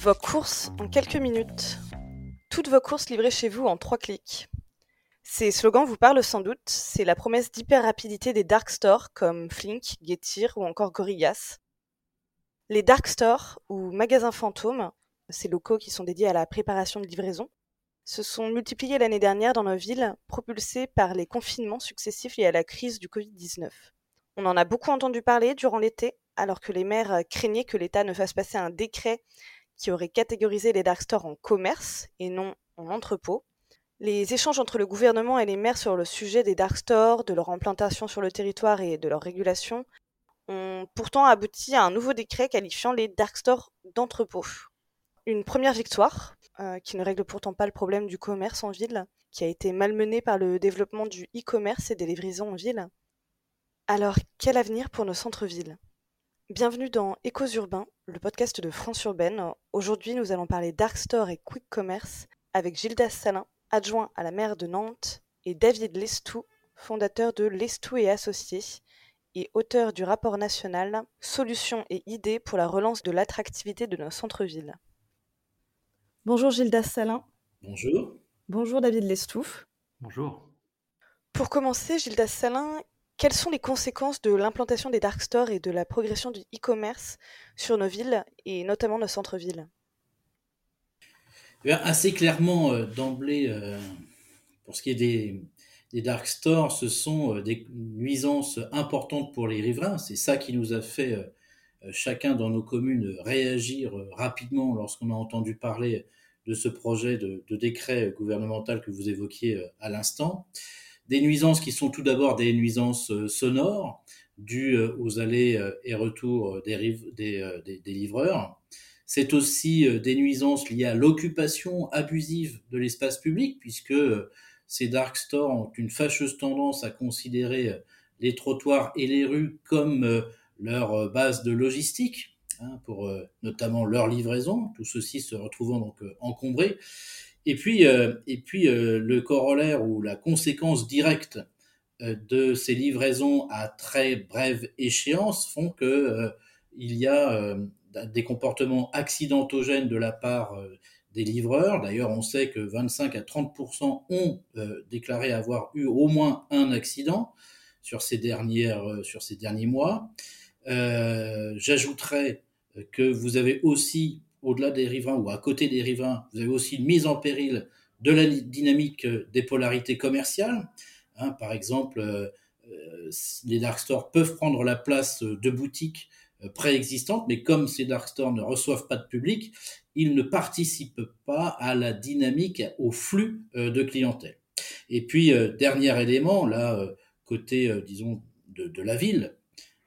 Vos courses en quelques minutes. Toutes vos courses livrées chez vous en trois clics. Ces slogans vous parlent sans doute, c'est la promesse d'hyper rapidité des dark stores comme Flink, Getir ou encore Gorillaz. Les dark stores ou magasins fantômes, ces locaux qui sont dédiés à la préparation de livraison, se sont multipliés l'année dernière dans nos villes, propulsés par les confinements successifs liés à la crise du Covid-19. On en a beaucoup entendu parler durant l'été, alors que les maires craignaient que l'État ne fasse passer un décret qui aurait catégorisé les dark stores en commerce et non en entrepôt. Les échanges entre le gouvernement et les maires sur le sujet des dark stores, de leur implantation sur le territoire et de leur régulation ont pourtant abouti à un nouveau décret qualifiant les dark stores d'entrepôt. Une première victoire, euh, qui ne règle pourtant pas le problème du commerce en ville, qui a été malmené par le développement du e-commerce et des livraisons en ville. Alors, quel avenir pour nos centres-villes? Bienvenue dans Échos urbains, le podcast de France Urbaine. Aujourd'hui, nous allons parler dark store et quick commerce avec Gildas Salin, adjoint à la maire de Nantes, et David Lestou, fondateur de Lestou et Associés et auteur du rapport national Solutions et idées pour la relance de l'attractivité de nos centres-villes. Bonjour Gildas Salin. Bonjour. Bonjour David Lestou. Bonjour. Pour commencer, Gildas Salin, quelles sont les conséquences de l'implantation des dark stores et de la progression du e-commerce sur nos villes et notamment nos centres-villes? Eh Assez clairement, euh, d'emblée, euh, pour ce qui est des, dark stores, ce sont euh, des nuisances importantes pour les riverains. C'est ça qui nous a fait, chacun dans nos communes, réagir rapidement lorsqu'on a entendu parler de ce projet de décret gouvernemental que vous évoquiez à l'instant. Des nuisances qui sont tout d'abord des nuisances euh, sonores dues euh, aux allées euh, et retours des, des, livreurs. C'est aussi des nuisances liées à l'occupation abusive de l'espace public, puisque ces dark stores ont une fâcheuse tendance à considérer les trottoirs et les rues comme leur base de logistique, hein, pour notamment leur livraison, tout ceci se retrouvant donc encombré. Et puis, euh, et puis euh, le corollaire ou la conséquence directe euh, de ces livraisons à très brève échéance font que il y a des comportements accidentogènes de la part des livreurs. D'ailleurs, on sait que 25 à 30% ont déclaré avoir eu au moins un accident sur ces dernières, sur ces derniers mois. J'ajouterais que vous avez aussi au-delà des riverains ou à côté des riverains, vous avez aussi une mise en péril de la dynamique euh, des polarités commerciales. Hein, par exemple, euh, euh, les dark stores peuvent prendre la place de boutiques préexistantes, mais comme ces dark stores ne reçoivent pas de public, ils ne participent pas à la dynamique, au flux de clientèle. Et puis, dernier élément, là, côté, disons, de, de, la ville,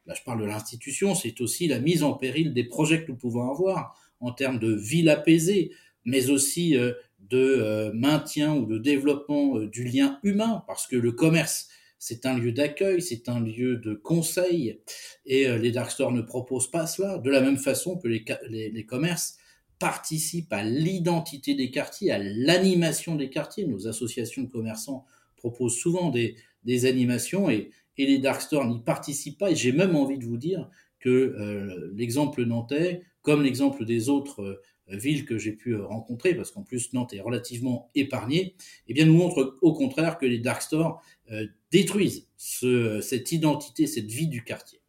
là je parle de l'institution, c'est aussi la mise en péril des projets que nous pouvons avoir en termes de ville apaisée, mais aussi euh, de euh, maintien ou de développement euh, du lien humain, parce que le commerce, c'est un lieu d'accueil, c'est un lieu de conseil, et les dark stores ne proposent pas cela. De la même façon que les, les, commerces participent à l'identité des quartiers, à l'animation des quartiers. Nos associations de commerçants proposent souvent des, des animations et, et les dark stores n'y participent pas. Et j'ai même envie de vous dire que l'exemple nantais comme l'exemple des autres euh, villes que j'ai pu euh, rencontrer, parce qu'en plus Nantes est relativement épargnée, eh bien nous montre au contraire que les dark stores euh, détruisent cette identité, cette vie du quartier.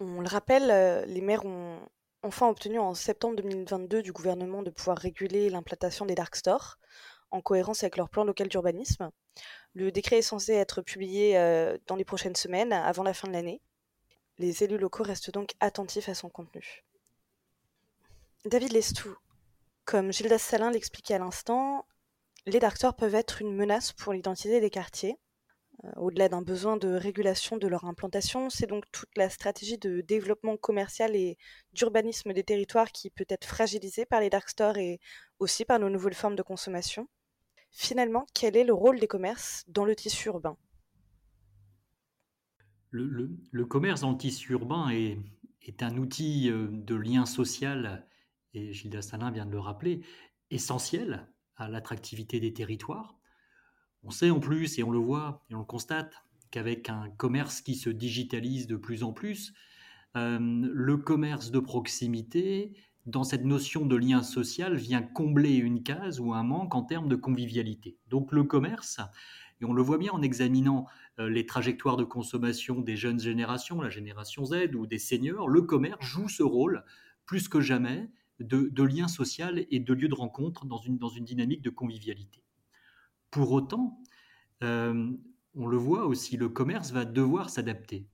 On le rappelle, les maires ont enfin obtenu en septembre 2022 du gouvernement de pouvoir réguler l'implantation des dark stores en cohérence avec leur plan local d'urbanisme. Le décret est censé être publié dans les prochaines semaines, avant la fin de l'année. Les élus locaux restent donc attentifs à son contenu. David Lestou, comme Gildas Salin l'expliquait à l'instant, les dark stores peuvent être une menace pour l'identité des quartiers. Euh, au-delà d'un besoin de régulation de leur implantation, c'est donc toute la stratégie de développement commercial et d'urbanisme des territoires qui peut être fragilisée par les dark stores et aussi par nos nouvelles formes de consommation. Finalement, quel est le rôle des commerces dans le tissu urbain? Le, commerce dans le tissu urbain est, est un outil euh, de lien social et Gilles Dastalin vient de le rappeler, essentiel à l'attractivité des territoires. On sait en plus, et on le voit, et on le constate, qu'avec un commerce qui se digitalise de plus en plus, euh, le commerce de proximité dans cette notion de lien social, vient combler une case ou un manque en termes de convivialité. Donc le commerce, et on le voit bien en examinant euh, les trajectoires de consommation des jeunes générations, la génération Z ou des seniors, le commerce joue ce rôle plus que jamais de, lien social et de lieu de rencontre dans une, dans une dynamique de convivialité. Pour autant, euh, on le voit aussi, le commerce va devoir s'adapter.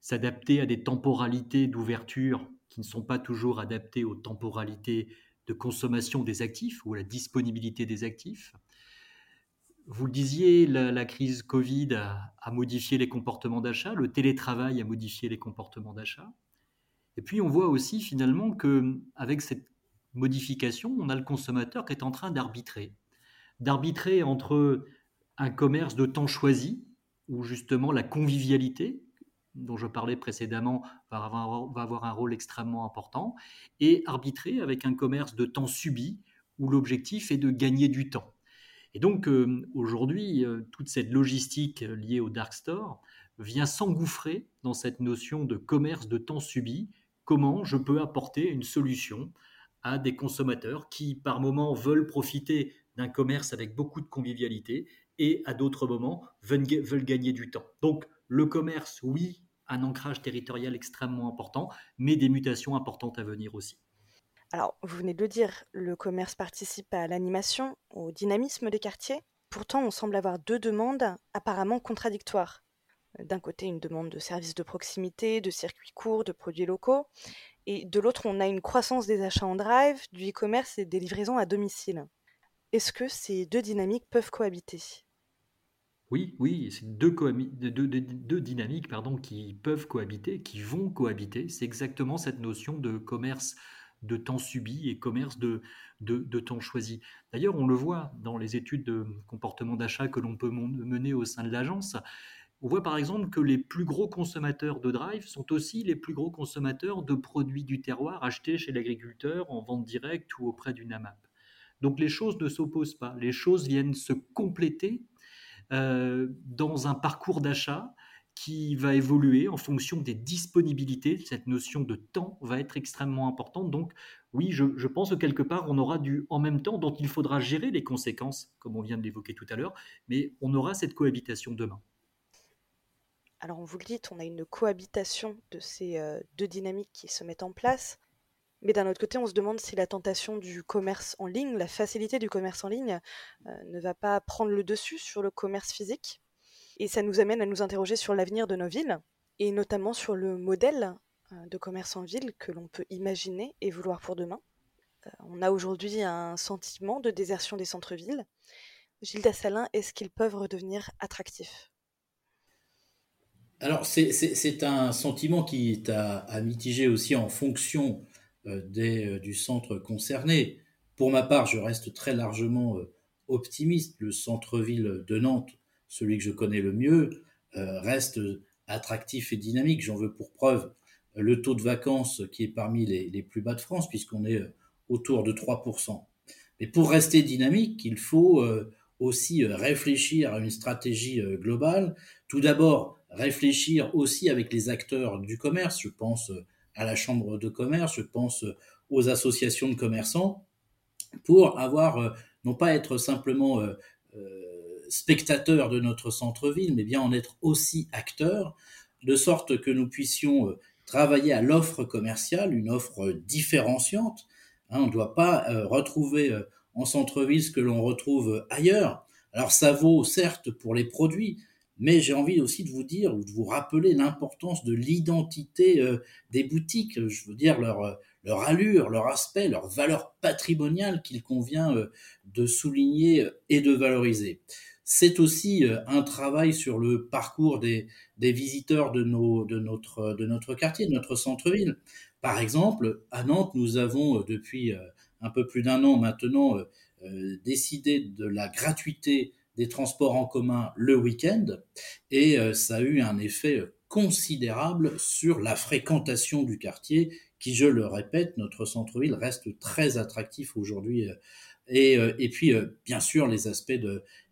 S'adapter à des temporalités d'ouverture qui ne sont pas toujours adaptées aux temporalités de consommation des actifs ou à la disponibilité des actifs. Vous le disiez, la, crise Covid a, modifié les comportements d'achat, le télétravail a modifié les comportements d'achat. Et puis on voit aussi finalement que avec cette modification, on a le consommateur qui est en train d'arbitrer, d'arbitrer entre un commerce de temps choisi, où justement la convivialité, dont je parlais précédemment, va avoir, un rôle extrêmement important, et arbitrer avec un commerce de temps subi, où l'objectif est de gagner du temps. Et donc euh, aujourd'hui, euh, toute cette logistique liée au dark store vient s'engouffrer dans cette notion de commerce de temps subi. Comment je peux apporter une solution à des consommateurs qui, par moments, veulent profiter d'un commerce avec beaucoup de convivialité et à d'autres moments veulent, gagner du temps. Donc le commerce, oui, un ancrage territorial extrêmement important, mais des mutations importantes à venir aussi. Alors, vous venez de le dire, le commerce participe à l'animation, au dynamisme des quartiers. Pourtant, on semble avoir deux demandes apparemment contradictoires. D'un côté, une demande de services de proximité, de circuits courts, de produits locaux, et de l'autre, on a une croissance des achats en drive, du e-commerce et des livraisons à domicile. Est-ce que ces deux dynamiques peuvent cohabiter? Oui, oui, c'est deux, deux, dynamiques pardon, qui peuvent cohabiter, qui vont cohabiter. C'est exactement cette notion de commerce de temps subi et commerce de, de, temps choisi. D'ailleurs, on le voit dans les études de comportement d'achat que l'on peut mener au sein de l'agence. On voit par exemple que les plus gros consommateurs de drive sont aussi les plus gros consommateurs de produits du terroir achetés chez l'agriculteur en vente directe ou auprès d'une AMAP. Donc les choses ne s'opposent pas, les choses viennent se compléter euh, dans un parcours d'achat qui va évoluer en fonction des disponibilités. Cette notion de temps va être extrêmement importante. Donc oui, je, pense que quelque part, on aura du en même temps dont il faudra gérer les conséquences, comme on vient de l'évoquer tout à l'heure, mais on aura cette cohabitation demain. Alors on vous le dit, on a une cohabitation de ces euh, deux dynamiques qui se mettent en place. Mais d'un autre côté, on se demande si la tentation du commerce en ligne, la facilité du commerce en ligne, euh, ne va pas prendre le dessus sur le commerce physique. Et ça nous amène à nous interroger sur l'avenir de nos villes, et notamment sur le modèle euh, de commerce en ville que l'on peut imaginer et vouloir pour demain. On a aujourd'hui un sentiment de désertion des centres-villes. Gilles Dassalin, est-ce qu'ils peuvent redevenir attractifs? Alors, c'est un sentiment qui est à, à, mitiger aussi en fonction euh, des, euh, du centre concerné. Pour ma part, je reste très largement euh, optimiste. Le centre-ville de Nantes, celui que je connais le mieux, reste attractif et dynamique. J'en veux pour preuve le taux de vacances qui est parmi les, les plus bas de France, puisqu'on est autour de 3%. Mais pour rester dynamique, il faut aussi réfléchir à une stratégie globale. Tout d'abord, réfléchir aussi avec les acteurs du commerce. Je pense à la chambre de commerce, je pense aux associations de commerçants, pour avoir, euh, non pas être simplement euh, euh, spectateur de notre centre-ville, mais bien en être aussi acteur, de sorte que nous puissions travailler à l'offre commerciale, une offre différenciante. Hein, on ne doit pas retrouver en centre-ville ce que l'on retrouve ailleurs. Alors ça vaut certes pour les produits, mais j'ai envie aussi de vous dire ou de vous rappeler l'importance de l'identité euh, des boutiques, je veux dire leur, euh, leur allure, leur aspect, leur valeur patrimoniale qu'il convient euh, de souligner et de valoriser. C'est aussi un travail sur le parcours des, visiteurs de, notre, de notre quartier, de notre centre-ville. Par exemple, à Nantes, nous avons depuis un peu plus d'un an maintenant décidé de la gratuité des transports en commun le week-end et euh, ça a eu un effet considérable sur la fréquentation du quartier qui, je le répète, notre centre-ville reste très attractif aujourd'hui. Euh, et, euh, et, puis, bien sûr, les aspects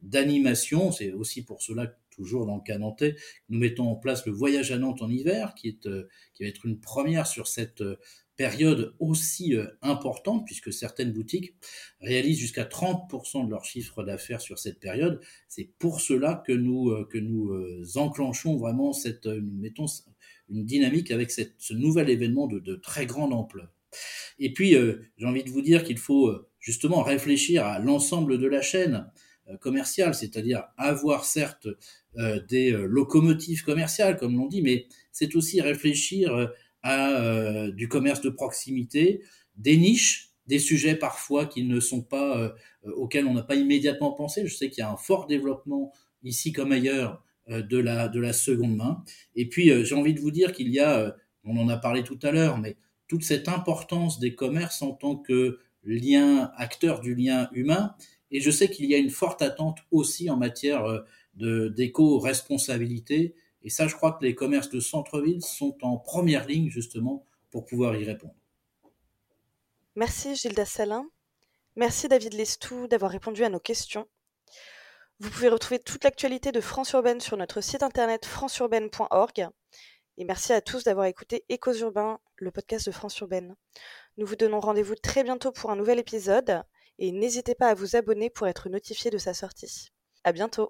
d'animation, c'est aussi pour cela toujours dans le cas nantais, nous mettons en place le voyage à Nantes en hiver, qui, est, qui va être une première sur cette période aussi euh, importante, puisque certaines boutiques réalisent jusqu'à 30% de leur chiffre d'affaires sur cette période. C'est pour cela que nous, euh, que nous euh, enclenchons vraiment cette, mettons, une dynamique avec cette, ce nouvel événement de, de très grande ampleur. Et puis, j'ai envie de vous dire qu'il faut justement réfléchir à l'ensemble de la chaîne commerciale, c'est-à-dire avoir certes des locomotives commerciales, comme l'on dit, mais c'est aussi réfléchir euh, du commerce de proximité, des niches, des sujets parfois qui ne sont pas euh, auxquels on n'a pas immédiatement pensé. Je sais qu'il y a un fort développement ici comme ailleurs euh, de la de la seconde main. Et puis j'ai envie de vous dire qu'il y a, on en a parlé tout à l'heure, mais toute cette importance des commerces en tant que lien acteur du lien humain. Et je sais qu'il y a une forte attente aussi en matière de d'éco-responsabilité et ça, je crois que les commerces de centre-ville sont en première ligne justement pour pouvoir y répondre. Merci Gilda Salin. Merci David Lestou d'avoir répondu à nos questions. Vous pouvez retrouver toute l'actualité de France Urbaine sur notre site internet franceurbaine.org. Et merci à tous d'avoir écouté Échos Urbains, le podcast de France Urbaine. Nous vous donnons rendez-vous très bientôt pour un nouvel épisode et n'hésitez pas à vous abonner pour être notifié de sa sortie. À bientôt!